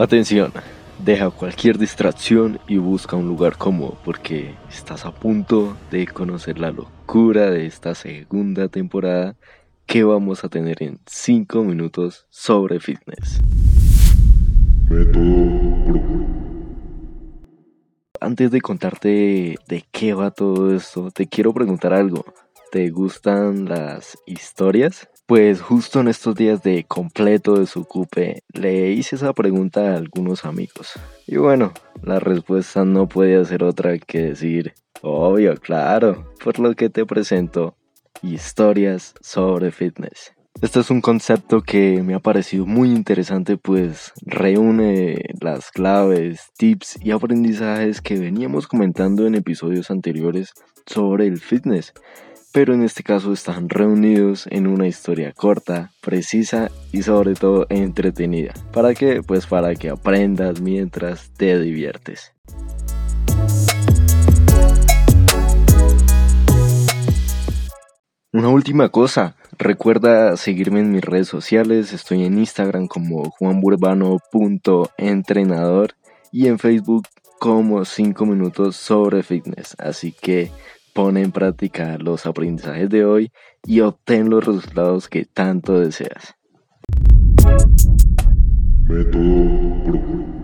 Atención, deja cualquier distracción y busca un lugar cómodo porque estás a punto de conocer la locura de esta segunda temporada que vamos a tener en 5 minutos sobre fitness. Antes de contarte de qué va todo esto, te quiero preguntar algo. ¿Te gustan las historias? Pues justo en estos días de completo desocupe le hice esa pregunta a algunos amigos. Y bueno, la respuesta no podía ser otra que decir, obvio, claro, por lo que te presento, historias sobre fitness. Este es un concepto que me ha parecido muy interesante pues reúne las claves, tips y aprendizajes que veníamos comentando en episodios anteriores sobre el fitness pero en este caso están reunidos en una historia corta, precisa y sobre todo entretenida. ¿Para qué? Pues para que aprendas mientras te diviertes. Una última cosa, recuerda seguirme en mis redes sociales, estoy en Instagram como juanburbano.entrenador y en Facebook como 5 minutos sobre fitness, así que Pone en práctica los aprendizajes de hoy y obtén los resultados que tanto deseas. Método